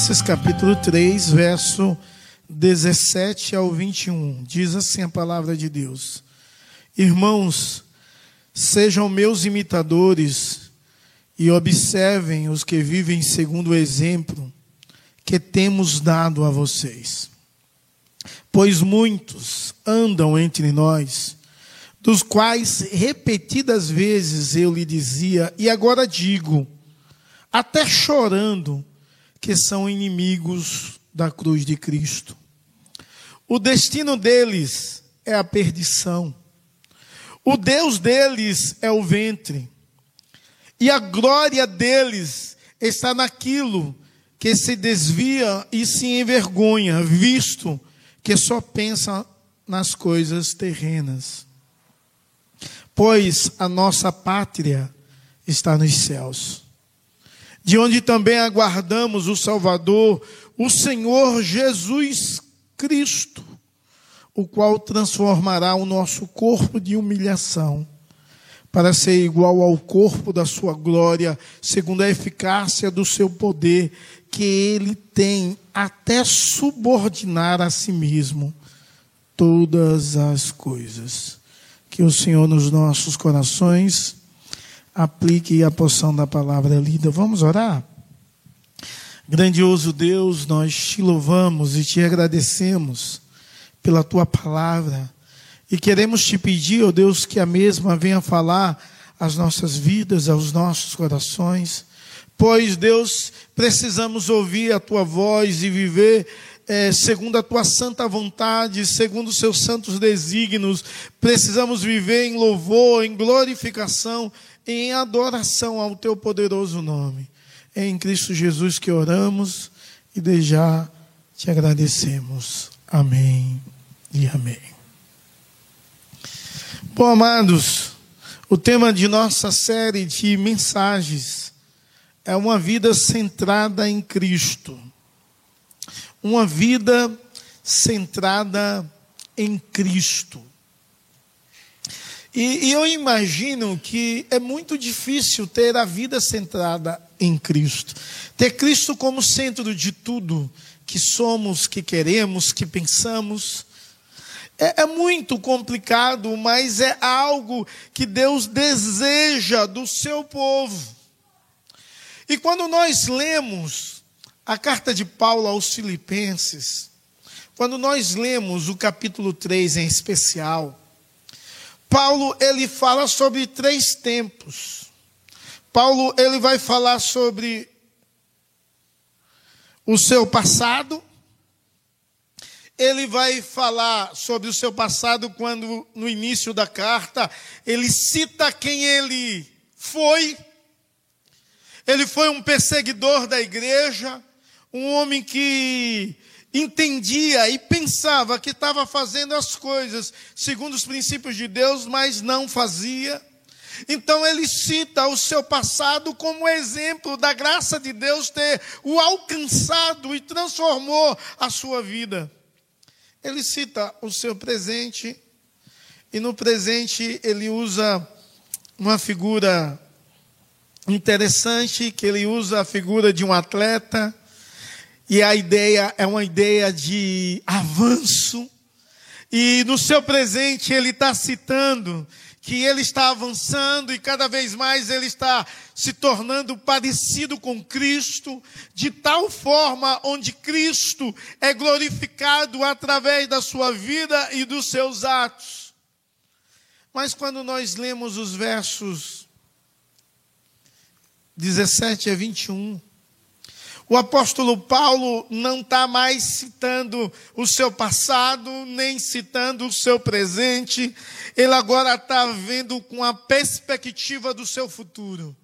Filipenses capítulo 3, verso 17 ao 21. Diz assim a palavra de Deus: Irmãos, sejam meus imitadores e observem os que vivem segundo o exemplo que temos dado a vocês. Pois muitos andam entre nós, dos quais repetidas vezes eu lhe dizia, e agora digo, até chorando, que são inimigos da cruz de Cristo. O destino deles é a perdição. O Deus deles é o ventre. E a glória deles está naquilo que se desvia e se envergonha, visto que só pensa nas coisas terrenas. Pois a nossa pátria está nos céus de onde também aguardamos o Salvador, o Senhor Jesus Cristo, o qual transformará o nosso corpo de humilhação para ser igual ao corpo da sua glória, segundo a eficácia do seu poder, que ele tem até subordinar a si mesmo todas as coisas. Que o Senhor nos nossos corações aplique a porção da palavra lida. Vamos orar? Grandioso Deus, nós te louvamos e te agradecemos pela tua palavra e queremos te pedir, ó oh Deus, que a mesma venha falar às nossas vidas, aos nossos corações, pois, Deus, precisamos ouvir a tua voz e viver é, segundo a tua santa vontade, segundo os seus santos desígnios, precisamos viver em louvor, em glorificação em adoração ao teu poderoso nome. É em Cristo Jesus que oramos e de já te agradecemos. Amém e amém. Bom, amados, o tema de nossa série de mensagens é uma vida centrada em Cristo. Uma vida centrada em Cristo. E, e, eu imagino que é muito difícil ter a vida centrada em Cristo. Ter Cristo como centro de tudo que somos, que queremos, que pensamos. É, é muito complicado, mas é algo que Deus deseja do seu povo. E quando nós lemos a carta de Paulo aos Filipenses, quando nós lemos o capítulo 3 em especial, Paulo ele fala sobre três tempos. Paulo ele vai falar sobre o seu passado. Ele vai falar sobre o seu passado quando no início da carta ele cita quem ele foi. Ele foi um perseguidor da igreja, um homem que entendia e pensava que estava fazendo as coisas segundo os princípios de Deus, mas não fazia. Então ele cita o seu passado como exemplo da graça de Deus ter o alcançado e transformou a sua vida. Ele cita o seu presente e no presente ele usa uma figura interessante, que ele usa a figura de um atleta e a ideia é uma ideia de avanço. E no seu presente ele está citando que ele está avançando e cada vez mais ele está se tornando parecido com Cristo, de tal forma onde Cristo é glorificado através da sua vida e dos seus atos. Mas quando nós lemos os versos 17 a 21, o apóstolo Paulo não está mais citando o seu passado, nem citando o seu presente, ele agora está vendo com a perspectiva do seu futuro.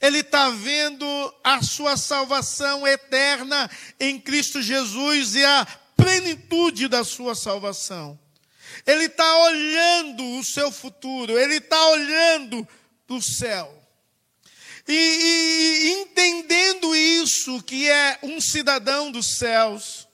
Ele está vendo a sua salvação eterna em Cristo Jesus e a plenitude da sua salvação. Ele está olhando o seu futuro, ele está olhando para o céu. E, e, entendendo isso, que é um cidadão dos céus,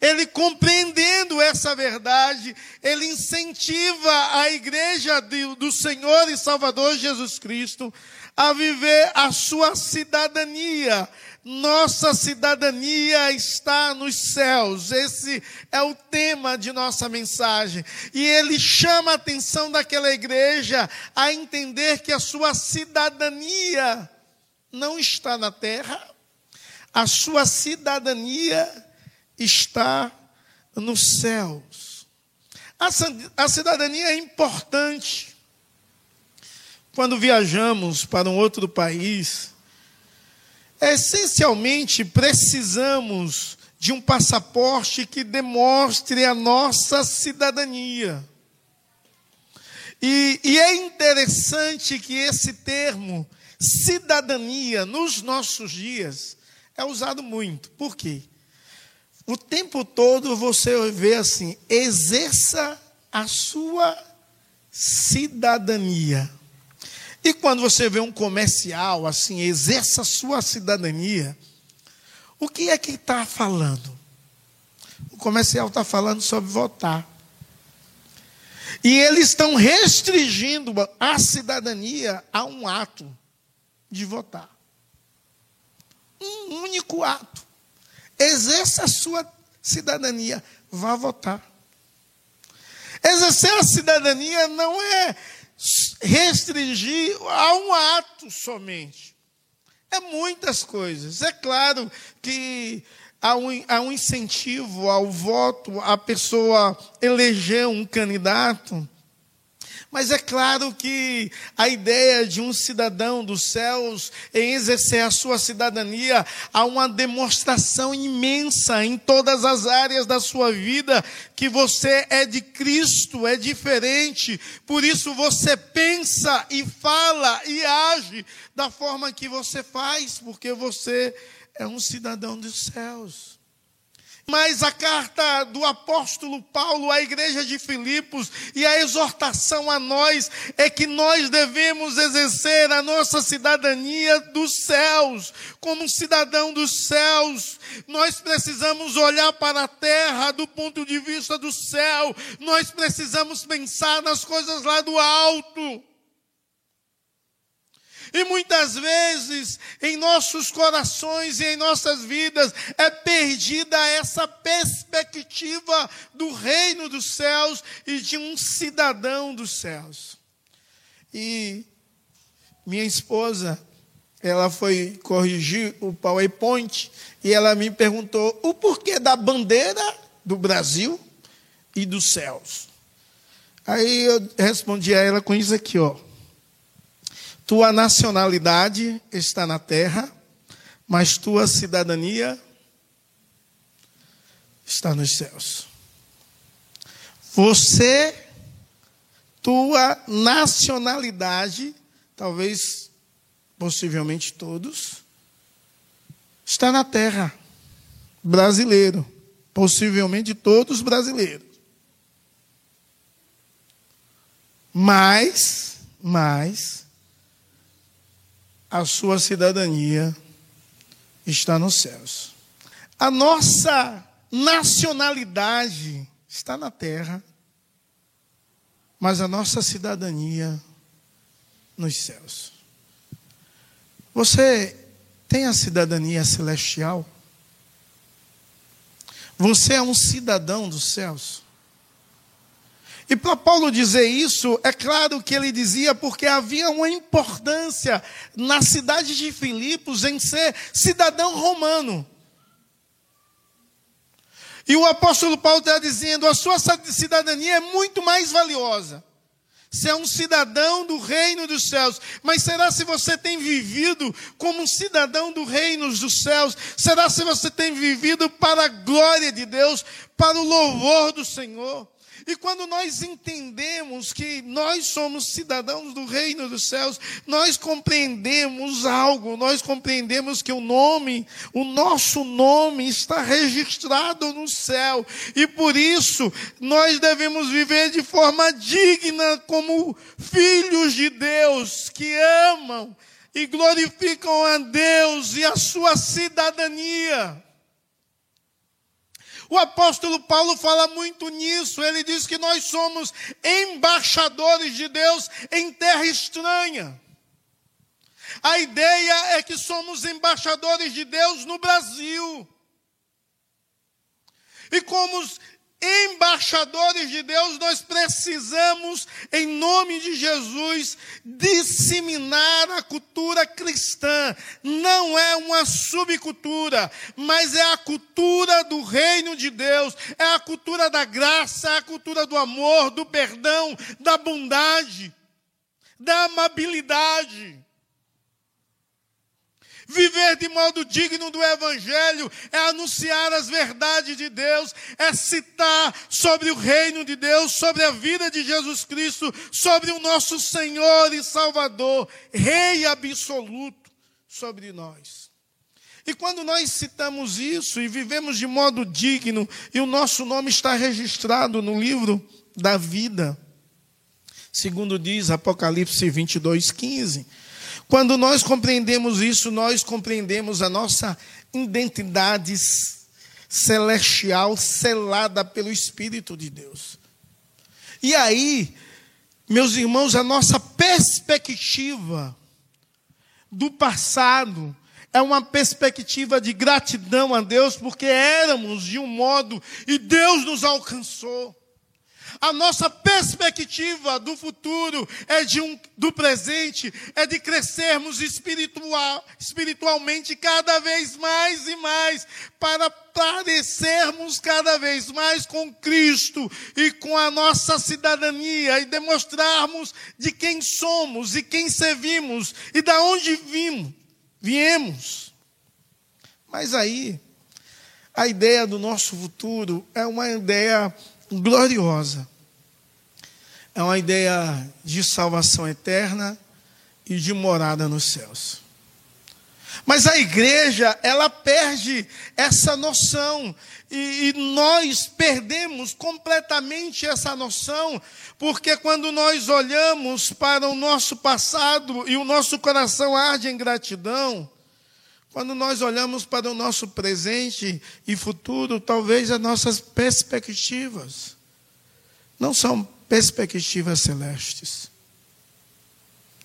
ele compreendendo essa verdade, ele incentiva a igreja do Senhor e Salvador Jesus Cristo a viver a sua cidadania. Nossa cidadania está nos céus. Esse é o tema de nossa mensagem. E ele chama a atenção daquela igreja a entender que a sua cidadania não está na terra, a sua cidadania está nos céus. A cidadania é importante. Quando viajamos para um outro país, essencialmente precisamos de um passaporte que demonstre a nossa cidadania. E, e, é interessante que esse termo, cidadania, nos nossos dias, é usado muito. Por quê? O tempo todo você vê assim: exerça a sua cidadania. E quando você vê um comercial assim, exerça a sua cidadania, o que é que está falando? O comercial está falando sobre votar. E eles estão restringindo a cidadania a um ato de votar. Um único ato. Exerça a sua cidadania, vá votar. Exercer a cidadania não é restringir a um ato somente. É muitas coisas. É claro que há um, há um incentivo ao voto, a pessoa eleger um candidato. Mas é claro que a ideia de um cidadão dos céus em exercer a sua cidadania há uma demonstração imensa em todas as áreas da sua vida que você é de Cristo, é diferente. Por isso você pensa e fala e age da forma que você faz, porque você é um cidadão dos céus. Mas a carta do apóstolo Paulo à igreja de Filipos e a exortação a nós é que nós devemos exercer a nossa cidadania dos céus. Como cidadão dos céus, nós precisamos olhar para a terra do ponto de vista do céu. Nós precisamos pensar nas coisas lá do alto. E muitas vezes em nossos corações e em nossas vidas é perdida essa perspectiva do reino dos céus e de um cidadão dos céus. E minha esposa, ela foi corrigir o PowerPoint e ela me perguntou o porquê da bandeira do Brasil e dos céus. Aí eu respondi a ela com isso aqui, ó. Tua nacionalidade está na terra, mas tua cidadania está nos céus. Você, tua nacionalidade, talvez, possivelmente todos, está na terra. Brasileiro. Possivelmente todos brasileiros. Mas, mas, a sua cidadania está nos céus. A nossa nacionalidade está na terra, mas a nossa cidadania nos céus. Você tem a cidadania celestial? Você é um cidadão dos céus? E para Paulo dizer isso, é claro que ele dizia porque havia uma importância na cidade de Filipos em ser cidadão romano. E o apóstolo Paulo está dizendo: a sua cidadania é muito mais valiosa. Você é um cidadão do reino dos céus. Mas será se você tem vivido como um cidadão do reino dos céus? Será se você tem vivido para a glória de Deus, para o louvor do Senhor? E quando nós entendemos que nós somos cidadãos do reino dos céus, nós compreendemos algo, nós compreendemos que o nome, o nosso nome está registrado no céu. E por isso nós devemos viver de forma digna como filhos de Deus que amam e glorificam a Deus e a sua cidadania. O apóstolo Paulo fala muito nisso. Ele diz que nós somos embaixadores de Deus em terra estranha. A ideia é que somos embaixadores de Deus no Brasil. E como embaixadores de Deus, nós precisamos, em nome de Jesus, disseminar a cultura cristã. Não é uma subcultura, mas é a cultura do reino de Deus, é a cultura da graça, é a cultura do amor, do perdão, da bondade, da amabilidade. Viver de modo digno do Evangelho é anunciar as verdades de Deus, é citar sobre o reino de Deus, sobre a vida de Jesus Cristo, sobre o nosso Senhor e Salvador, Rei absoluto sobre nós. E quando nós citamos isso e vivemos de modo digno, e o nosso nome está registrado no livro da vida, segundo diz Apocalipse 22, 15 quando nós compreendemos isso, nós compreendemos a nossa identidade celestial selada pelo Espírito de Deus. E aí, meus irmãos, a nossa perspectiva do passado é uma perspectiva de gratidão a Deus, porque éramos de um modo e Deus nos alcançou. A nossa perspectiva do futuro é de um do presente é de crescermos espiritual, espiritualmente cada vez mais e mais para parecermos cada vez mais com Cristo e com a nossa cidadania e demonstrarmos de quem somos e quem servimos e da onde vimos, viemos. Mas aí a ideia do nosso futuro é uma ideia gloriosa. É uma ideia de salvação eterna e de morada nos céus. Mas a igreja, ela perde essa noção. E, e, nós perdemos completamente essa noção, porque quando nós olhamos para o nosso passado e o nosso coração arde em gratidão, quando nós olhamos para o nosso presente e futuro, talvez as nossas perspectivas não são perspectivas celestes.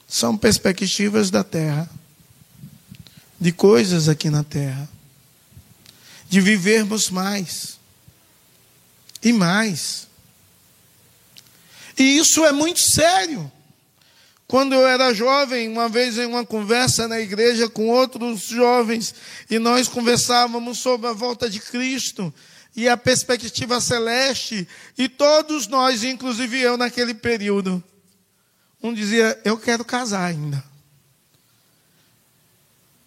São perspectivas da terra, de coisas aqui na terra, de vivermos mais e mais. E isso é muito sério. Quando eu era jovem, uma vez em uma conversa na igreja com outros jovens, e nós conversávamos sobre a volta de Cristo, e a perspectiva celeste, e todos nós, inclusive eu naquele período, um dizia: Eu quero casar ainda,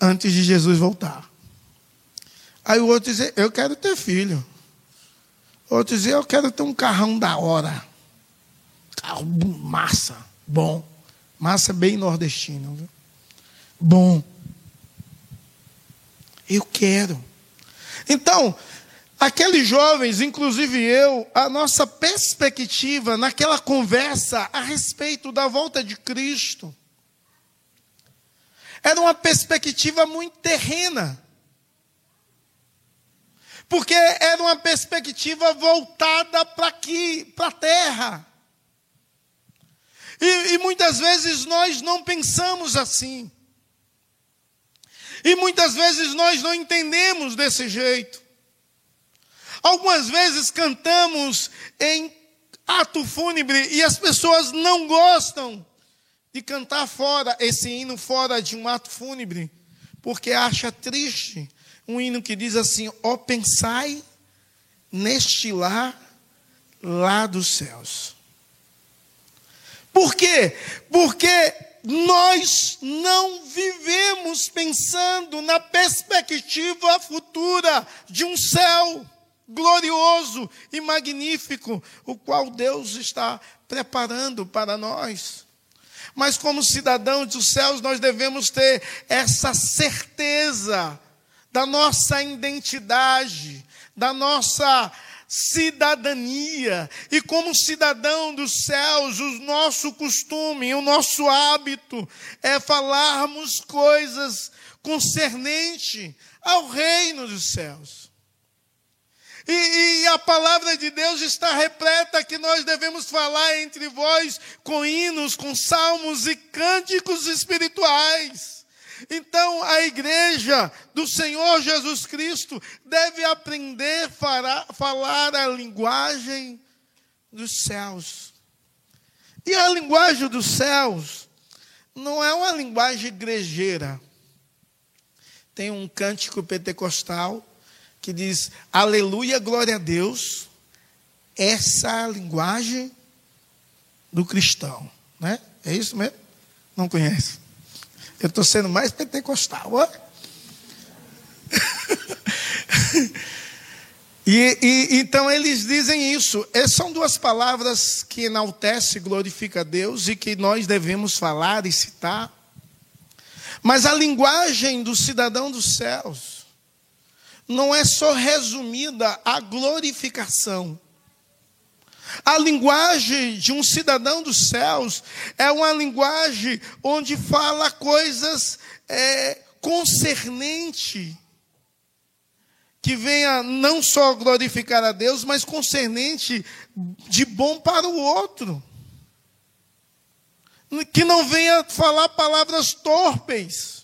antes de Jesus voltar. Aí o outro dizia: Eu quero ter filho. Outro dizia: Eu quero ter um carrão da hora, carro massa, bom, massa bem nordestino, viu? bom. Eu quero. Então, Aqueles jovens, inclusive eu, a nossa perspectiva naquela conversa a respeito da volta de Cristo era uma perspectiva muito terrena. Porque era uma perspectiva voltada para aqui, para a terra. E, e muitas vezes nós não pensamos assim. E muitas vezes nós não entendemos desse jeito. Algumas vezes cantamos em ato fúnebre e as pessoas não gostam de cantar fora esse hino fora de um ato fúnebre, porque acha triste um hino que diz assim: ó, oh, pensai neste lar lá dos céus. Por quê? Porque nós não vivemos pensando na perspectiva futura de um céu glorioso e magnífico, o qual Deus está preparando para nós. Mas, como cidadãos dos céus, nós devemos ter essa certeza da nossa identidade, da nossa cidadania. E como cidadão dos céus, o nosso costume, o nosso hábito é falarmos coisas concernente ao reino dos céus. E, e, a palavra de Deus está repleta que nós devemos falar entre vós com hinos, com salmos e cânticos espirituais. Então, a igreja do Senhor Jesus Cristo deve aprender a falar a linguagem dos céus. E a linguagem dos céus não é uma linguagem igrejeira. Tem um cântico pentecostal que diz aleluia, glória a Deus. Essa é a linguagem do cristão, né? É isso mesmo? Não conhece? Eu estou sendo mais pentecostal, ó. e, e, então eles dizem isso. Essas são duas palavras que enaltece glorifica a Deus e que nós devemos falar e citar. Mas a linguagem do cidadão dos céus não é só resumida à glorificação. A linguagem de um cidadão dos céus é uma linguagem onde fala coisas é, concernente que venha não só glorificar a Deus, mas concernente de bom para o outro. Que não venha falar palavras torpes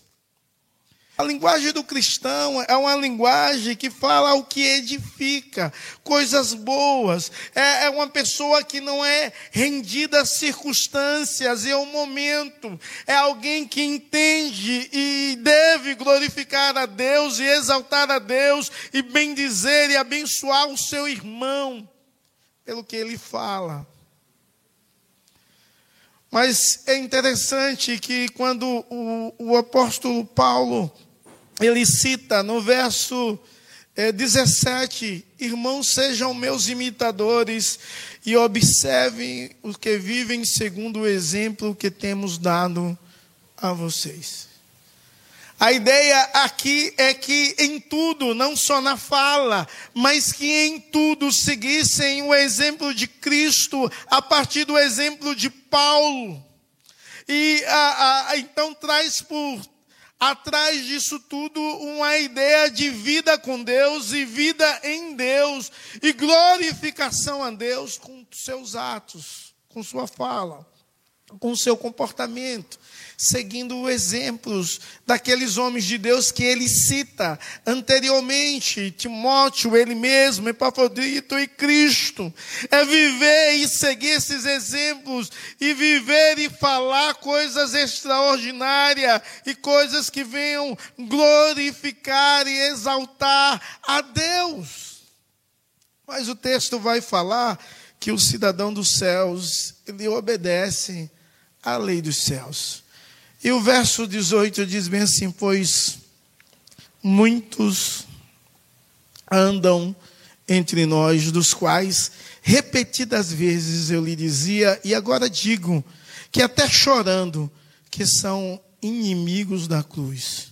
a linguagem do cristão é uma linguagem que fala o que edifica, coisas boas. É, é uma pessoa que não é rendida às circunstâncias e ao momento. É alguém que entende e deve glorificar a Deus e exaltar a Deus e bendizer e abençoar o seu irmão pelo que ele fala. Mas é interessante que quando o, o apóstolo Paulo ele cita no verso é, 17: Irmãos, sejam meus imitadores e observem os que vivem segundo o exemplo que temos dado a vocês. A ideia aqui é que em tudo, não só na fala, mas que em tudo seguissem o exemplo de Cristo a partir do exemplo de Paulo. E a, a, então traz por atrás disso tudo uma ideia de vida com Deus e vida em Deus e glorificação a Deus com seus atos, com sua fala, com seu comportamento seguindo exemplos daqueles homens de Deus que ele cita anteriormente, Timóteo, ele mesmo, Epafrodito e Cristo. É viver e seguir esses exemplos, e viver e falar coisas extraordinárias e coisas que venham glorificar e exaltar a Deus. Mas o texto vai falar que o cidadão dos céus, ele obedece à lei dos céus. E o verso 18 diz bem assim: Pois muitos andam entre nós, dos quais repetidas vezes eu lhe dizia, e agora digo, que até chorando, que são inimigos da cruz.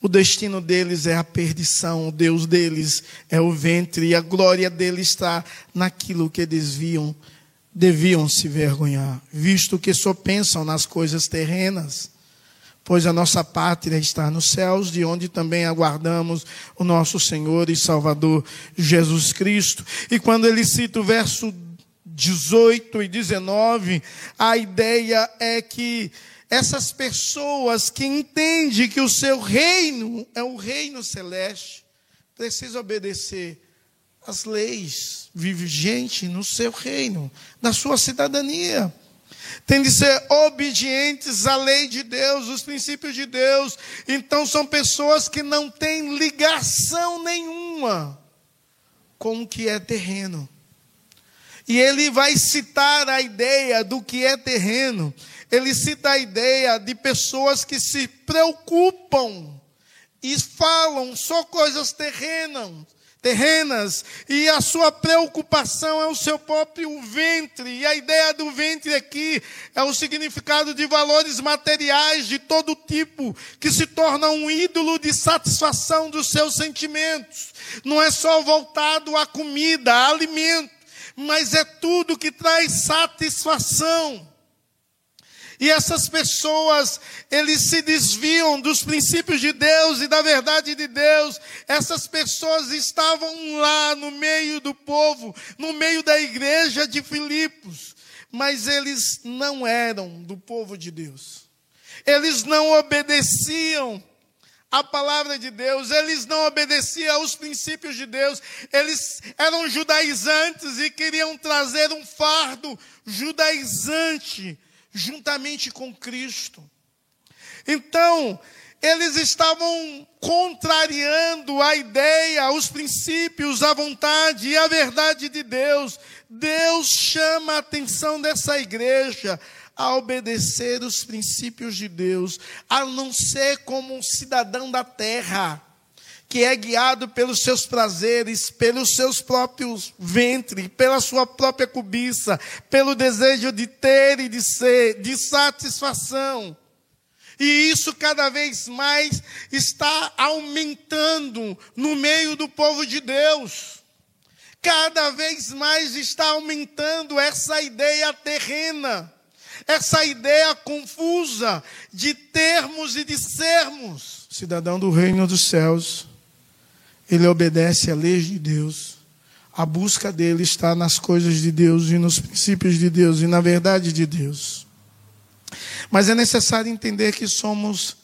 O destino deles é a perdição, o Deus deles é o ventre, e a glória deles está naquilo que desviam, deviam se vergonhar, visto que só pensam nas coisas terrenas pois a nossa pátria está nos céus, de onde também aguardamos o nosso Senhor e Salvador Jesus Cristo. E quando ele cita o verso 18 e 19, a ideia é que essas pessoas que entendem que o seu reino é o reino celeste, precisam obedecer às leis vigentes no seu reino, na sua cidadania tem de ser obedientes à lei de Deus, os princípios de Deus. Então são pessoas que não têm ligação nenhuma com o que é terreno. E ele vai citar a ideia do que é terreno. Ele cita a ideia de pessoas que se preocupam e falam só coisas terrenas, terrenas, e a sua preocupação é o seu próprio ventre. E a ideia do ventre aqui é o significado de valores materiais de todo tipo, que se torna um ídolo de satisfação dos seus sentimentos. Não é só voltado à comida, a alimento, mas é tudo que traz satisfação. E essas pessoas, eles se desviam dos princípios de Deus e da verdade de Deus. Essas pessoas estavam lá no meio do povo, no meio da igreja de Filipos, mas eles não eram do povo de Deus. Eles não obedeciam a palavra de Deus, eles não obedeciam aos princípios de Deus, eles eram judaizantes e queriam trazer um fardo judaizante juntamente com Cristo. Então, eles estavam contrariando a ideia, os princípios, a vontade e a verdade de Deus. Deus chama a atenção dessa igreja a obedecer os princípios de Deus, a não ser como um cidadão da terra que é guiado pelos seus prazeres, pelos seus próprios ventres, pela sua própria cobiça, pelo desejo de ter e de ser, de satisfação. E isso cada vez mais está aumentando no meio do povo de Deus. Cada vez mais está aumentando essa ideia terrena, essa ideia confusa de termos e de sermos. Cidadão do reino dos céus ele obedece à lei de Deus. A busca dele está nas coisas de Deus e nos princípios de Deus e na verdade de Deus. Mas é necessário entender que somos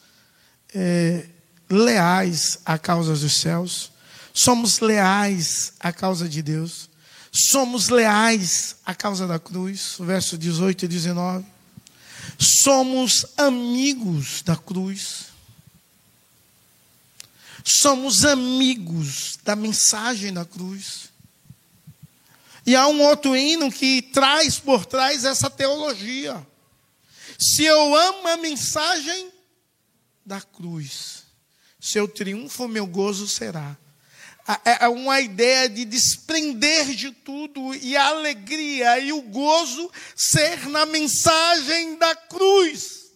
é, leais à causa dos céus, somos leais à causa de Deus, somos leais à causa da cruz, verso 18 e 19. Somos amigos da cruz somos amigos da mensagem da cruz. E há um outro hino que traz por trás essa teologia. Se eu amo a mensagem da cruz, seu triunfo, meu gozo será. É, é uma ideia de desprender de tudo e a alegria e o gozo ser na mensagem da cruz.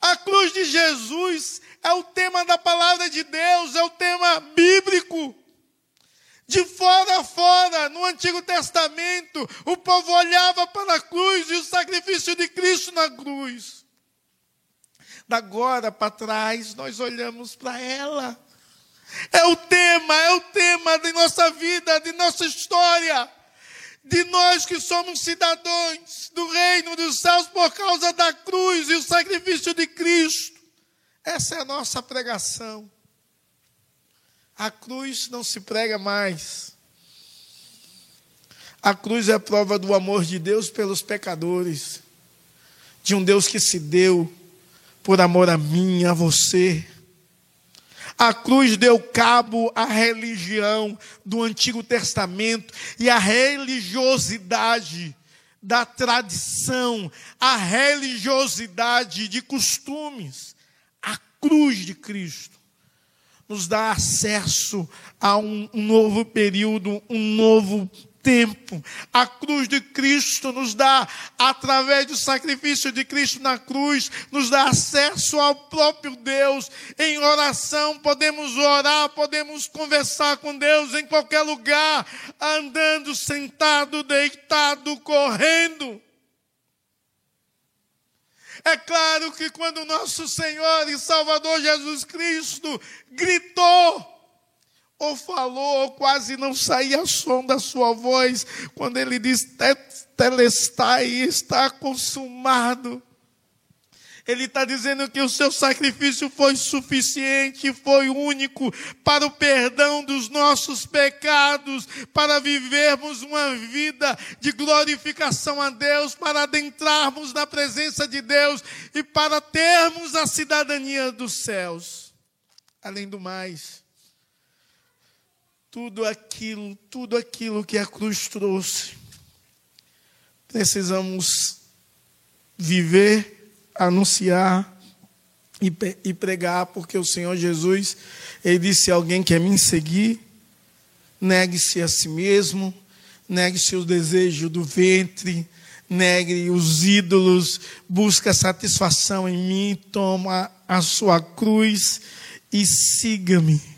A cruz de Jesus é o tema da palavra de Deus, é o tema bíblico. De fora a fora, no Antigo Testamento, o povo olhava para a cruz e o sacrifício de Cristo na cruz. Da agora para trás, nós olhamos para ela. É o tema, é o tema de nossa vida, de nossa história, de nós que somos cidadãos do reino dos céus por causa da cruz e o sacrifício de Cristo. Essa é a nossa pregação. A cruz não se prega mais. A cruz é a prova do amor de Deus pelos pecadores, de um Deus que se deu por amor a mim, a você. A cruz deu cabo à religião do Antigo Testamento e à religiosidade da tradição, à religiosidade de costumes cruz de Cristo nos dá acesso a um, um novo período, um novo tempo. A cruz de Cristo nos dá, através do sacrifício de Cristo na cruz, nos dá acesso ao próprio Deus. Em oração, podemos orar, podemos conversar com Deus em qualquer lugar, andando, sentado, deitado, correndo. É claro que quando nosso Senhor e Salvador Jesus Cristo gritou, ou falou, ou quase não saía som da sua voz, quando ele diz: Telestai, está consumado. Ele está dizendo que o seu sacrifício foi suficiente, foi único para o perdão dos nossos pecados, para vivermos uma vida de glorificação a Deus, para adentrarmos na presença de Deus e para termos a cidadania dos céus. Além do mais, tudo aquilo, tudo aquilo que a cruz trouxe, precisamos viver anunciar e, pregar, porque o Senhor Jesus, ele disse: alguém quer me seguir, negue-se a si mesmo, negue-se o desejo do ventre, negue os ídolos, busca satisfação em mim, toma a sua cruz e siga-me.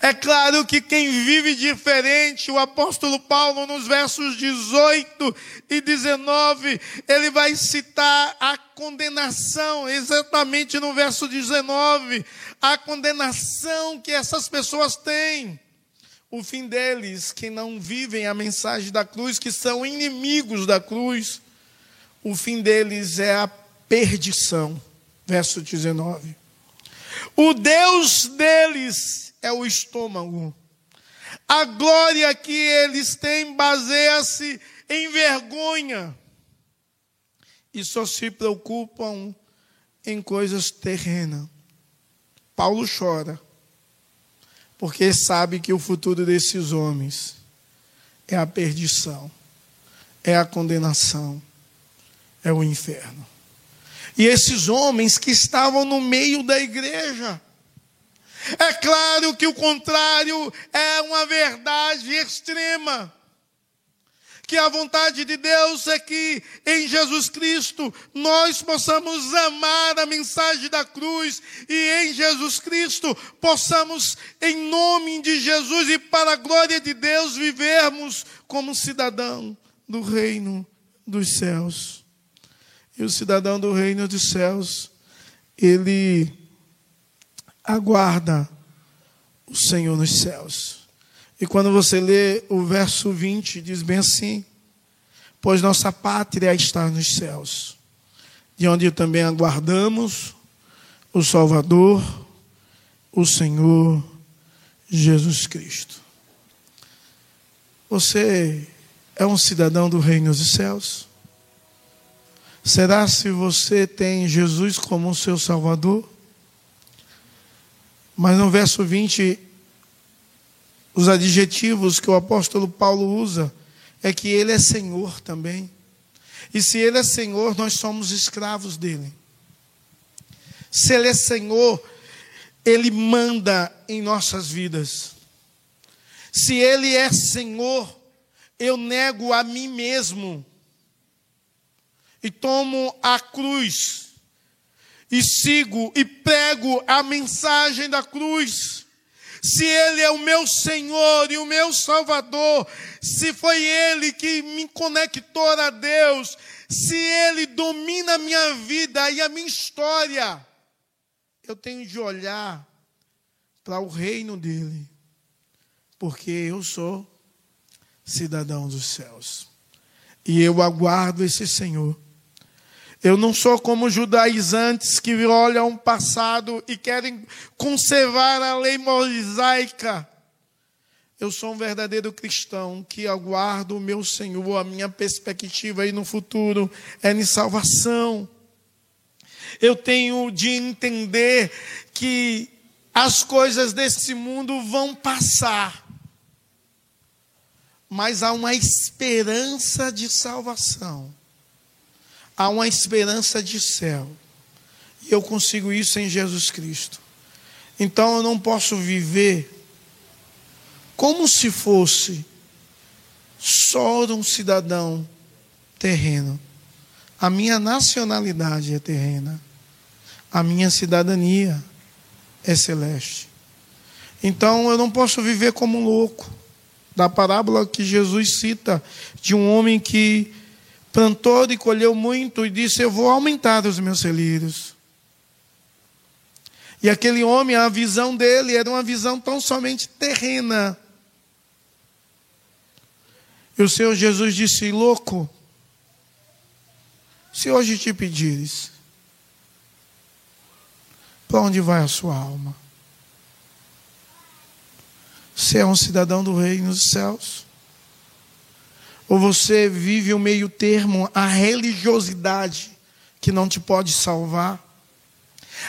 É claro que quem vive diferente, o apóstolo Paulo, nos versos 18 e 19, ele vai citar a condenação, exatamente no verso 19, a condenação que essas pessoas têm. O fim deles, que não vivem a mensagem da cruz, que são inimigos da cruz, o fim deles é a perdição. Verso 19. O Deus deles é o estômago. A glória que eles têm baseia-se em vergonha e só se preocupam em coisas terrenas. Paulo chora, porque sabe que o futuro desses homens é a perdição, é a condenação, é o inferno. E esses homens que estavam no meio da igreja, é claro que o contrário é uma verdade extrema. Que a vontade de Deus é que em Jesus Cristo nós possamos amar a mensagem da cruz e em Jesus Cristo possamos, em nome de Jesus e para a glória de Deus, vivermos como cidadão do reino dos céus. E o cidadão do reino dos céus, ele aguarda o Senhor nos céus. E quando você lê o verso 20, diz bem assim: Pois nossa pátria está nos céus, de onde também aguardamos o Salvador, o Senhor Jesus Cristo. Você é um cidadão do reino dos céus? Será se você tem Jesus como seu Salvador? Mas no verso 20, os adjetivos que o apóstolo Paulo usa é que ele é Senhor também. E se ele é Senhor, nós somos escravos dele. Se ele é Senhor, ele manda em nossas vidas. Se ele é Senhor, eu nego a mim mesmo e tomo a cruz e sigo e prego a mensagem da cruz. Se Ele é o meu Senhor e o meu Salvador, se foi Ele que me conectou a Deus, se Ele domina a minha vida e a minha história, eu tenho de olhar para o reino dele, porque eu sou cidadão dos céus. E eu aguardo esse Senhor eu não sou como judaizantes que olham o passado e querem conservar a lei mosaica. Eu sou um verdadeiro cristão que aguardo o meu Senhor, a minha perspectiva aí no futuro é de salvação. Eu tenho de entender que as coisas desse mundo vão passar, mas há uma esperança de salvação há uma esperança de céu. E eu consigo isso em Jesus Cristo. Então eu não posso viver como se fosse só um cidadão terreno. A minha nacionalidade é terrena. A minha cidadania é celeste. Então eu não posso viver como um louco. Da parábola que Jesus cita de um homem que plantou e colheu muito e disse: Eu vou aumentar os meus celeiros. E aquele homem, a visão dele era uma visão tão somente terrena. E o Senhor Jesus disse: Louco, se hoje te pedires, para onde vai a sua alma? Você é um cidadão do reino dos céus. Ou você vive o meio termo, a religiosidade que não te pode salvar?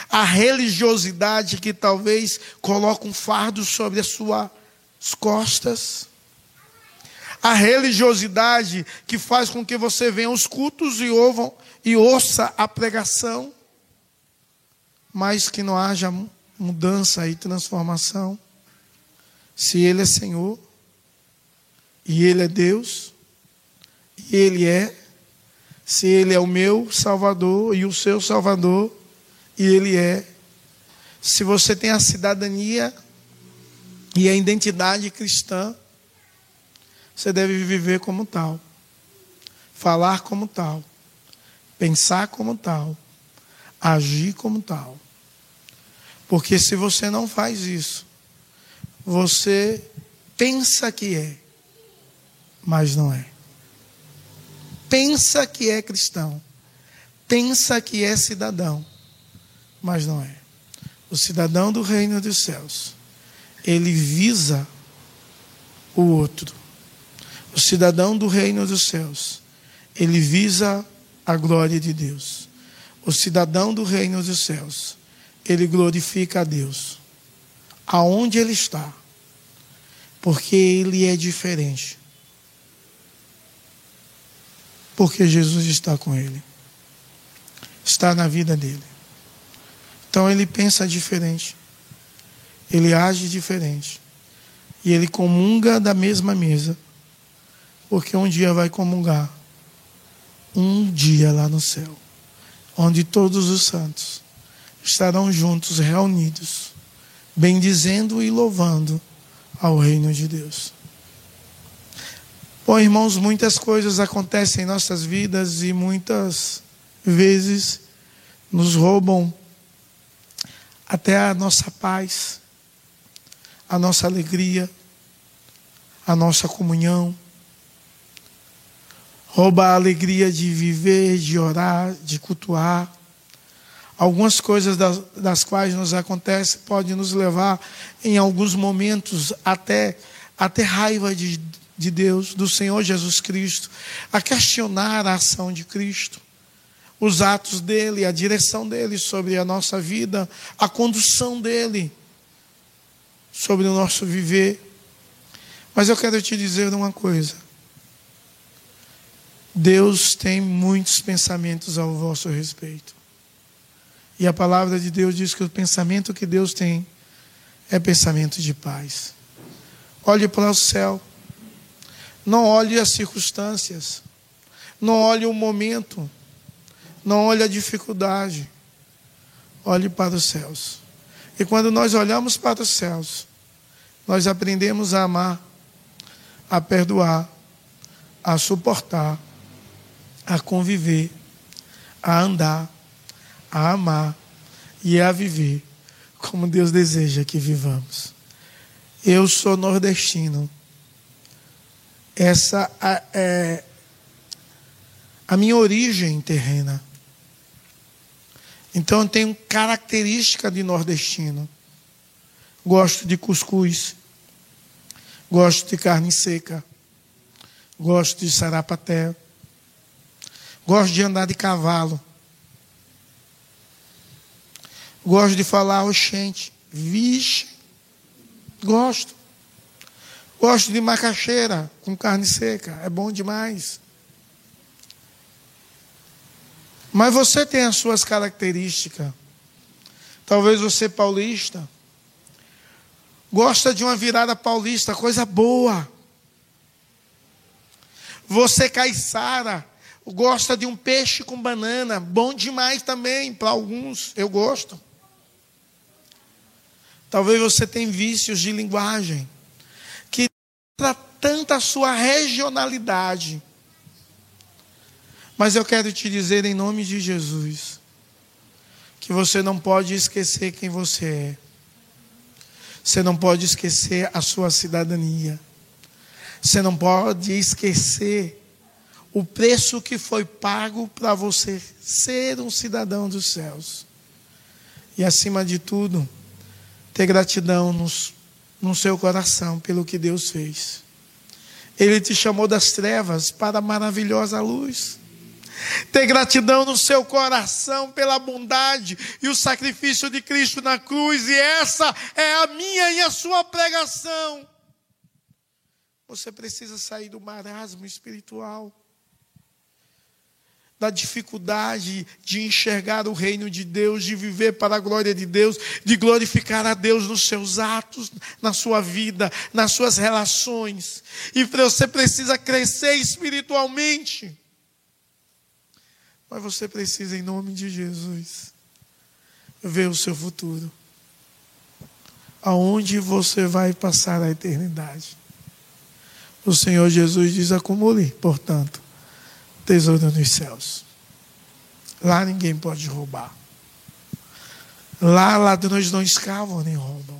A religiosidade que talvez coloca um fardo sobre as suas costas? A religiosidade que faz com que você venha aos cultos e, ouvam, e ouça a pregação, mas que não haja mudança e transformação? Se Ele é Senhor e Ele é Deus, Ele é, se Ele é o meu Salvador e o seu Salvador, e Ele é, se você tem a cidadania E a identidade cristã, você deve viver como tal, falar como tal, pensar como tal, agir como tal. Porque se você não faz isso, você pensa que é, mas não é. Pensa que é cristão, pensa que é cidadão, mas não é. O cidadão do reino dos céus, ele visa o outro. O cidadão do reino dos céus, ele visa a glória de Deus. O cidadão do reino dos céus, ele glorifica a Deus. Aonde ele está porque ele é diferente. Porque Jesus está com ele. Está na vida dele. Então ele pensa diferente. Ele age diferente. E ele comunga da mesma mesa. Porque um dia vai comungar. Um dia lá no céu. Onde todos os santos estarão juntos, reunidos, bendizendo e louvando ao reino de Deus. Bom, irmãos, muitas coisas acontecem em nossas vidas e muitas vezes nos roubam até a nossa paz, a nossa alegria, a nossa comunhão. Rouba a alegria de viver, de orar, de cultuar. Algumas coisas das, das quais nos acontecem podem nos levar, em alguns momentos, até, até raiva de, de Deus, do Senhor Jesus Cristo, a questionar a ação de Cristo, os atos dele, a direção dele sobre a nossa vida, a condução dele sobre o nosso viver. Mas eu quero te dizer uma coisa. Deus tem muitos pensamentos ao vosso respeito. E a palavra de Deus diz que o pensamento que Deus tem é pensamento de paz. Olhe para o céu. Não olhe as circunstâncias. Não olhe o momento. Não olhe a dificuldade. Olhe para os céus. E quando nós olhamos para os céus, nós aprendemos a amar, a perdoar, a suportar, a conviver, a andar, a amar e a viver como Deus deseja que vivamos. Eu sou nordestino. Essa é a minha origem terrena. Então eu tenho característica de nordestino. Gosto de cuscuz. Gosto de carne seca. Gosto de sarapaté. Gosto de andar de cavalo. Gosto de falar oxente. Vixe. Gosto. Gosto de macaxeira com carne seca. É bom demais. Mas você tem as suas características. Talvez você paulista. Gosta de uma virada paulista, coisa boa. Você caiçara gosta de um peixe com banana, bom demais também para alguns, eu gosto. Talvez você tenha vícios de linguagem para tanta sua regionalidade. Mas eu quero te dizer em nome de Jesus que você não pode esquecer quem você é. Você não pode esquecer a sua cidadania. Você não pode esquecer o preço que foi pago para você ser um cidadão dos céus. E acima de tudo, ter gratidão nos, no seu coração pelo que Deus fez. Ele te chamou das trevas para a maravilhosa luz. Ter gratidão no seu coração pela bondade e o sacrifício de Cristo na cruz, e essa é a minha e a sua pregação. Você precisa sair do marasmo espiritual da dificuldade de enxergar o reino de Deus, de viver para a glória de Deus, de glorificar a Deus nos seus atos, na sua vida, nas suas relações. E você precisa crescer espiritualmente. Mas você precisa, em nome de Jesus, ver o seu futuro. aonde você vai passar a eternidade. O Senhor Jesus diz: acumule, portanto, tesouro nos céus. Lá ninguém pode roubar. Lá ladrões não escavam nem roubam.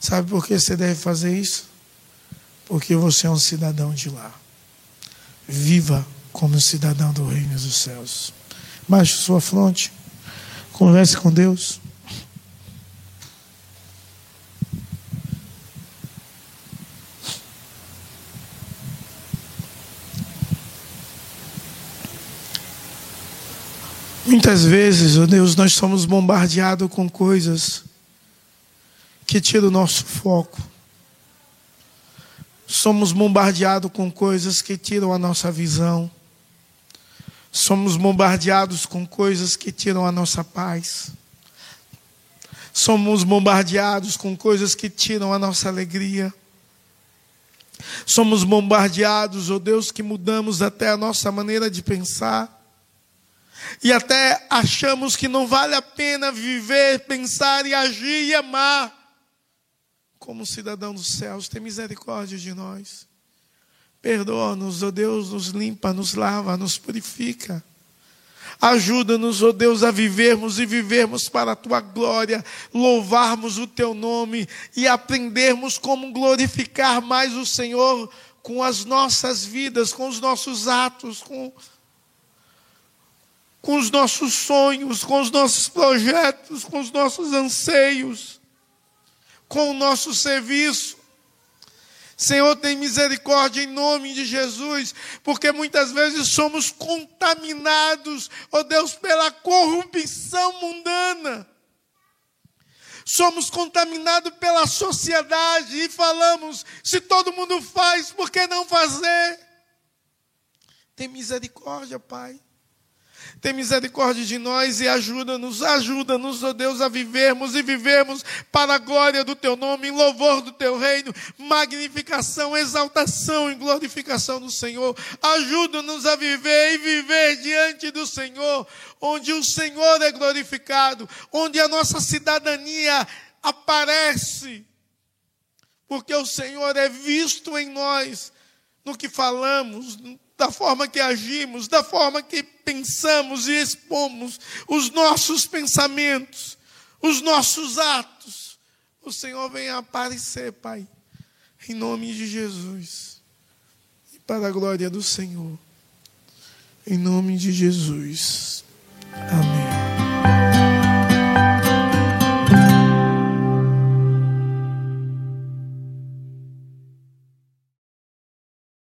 Sabe por que você deve fazer isso? Porque você é um cidadão de lá. Viva como cidadão do reino dos céus. Baixe sua fronte. Converse com Deus. Muitas vezes, oh Deus, nós somos bombardeados com coisas que tiram o nosso foco. Somos bombardeados com coisas que tiram a nossa visão. Somos bombardeados com coisas que tiram a nossa paz. Somos bombardeados com coisas que tiram a nossa alegria. Somos bombardeados, oh Deus, que mudamos até a nossa maneira de pensar. E até achamos que não vale a pena viver, pensar e agir e amar. Como cidadão dos céus, tem misericórdia de nós. Perdoa-nos, ó oh Deus, nos limpa, nos lava, nos purifica. Ajuda-nos, ó oh Deus, a vivermos e vivermos para a tua glória, louvarmos o teu nome e aprendermos como glorificar mais o Senhor com as nossas vidas, com os nossos atos, com, com os nossos sonhos, com os nossos projetos, com os nossos anseios, com o nosso serviço. Senhor, tem misericórdia em nome de Jesus, porque muitas vezes somos contaminados, ó oh Deus, pela corrupção mundana. Somos contaminados pela sociedade e falamos: se todo mundo faz, por que não fazer? Tem misericórdia, Pai. Tem misericórdia de nós e ajuda-nos, ajuda-nos, ó Deus, a vivermos e vivermos para a glória do Teu nome, em louvor do Teu reino, magnificação, exaltação e glorificação do Senhor. Ajuda-nos a viver e viver diante do Senhor, onde o Senhor é glorificado, onde a nossa cidadania aparece, porque o Senhor é visto em nós, no que falamos, da forma que agimos, da forma que pensamos e expomos os nossos pensamentos, os nossos atos. O Senhor vem aparecer, Pai, em nome de Jesus, e para a glória do Senhor, em nome de Jesus.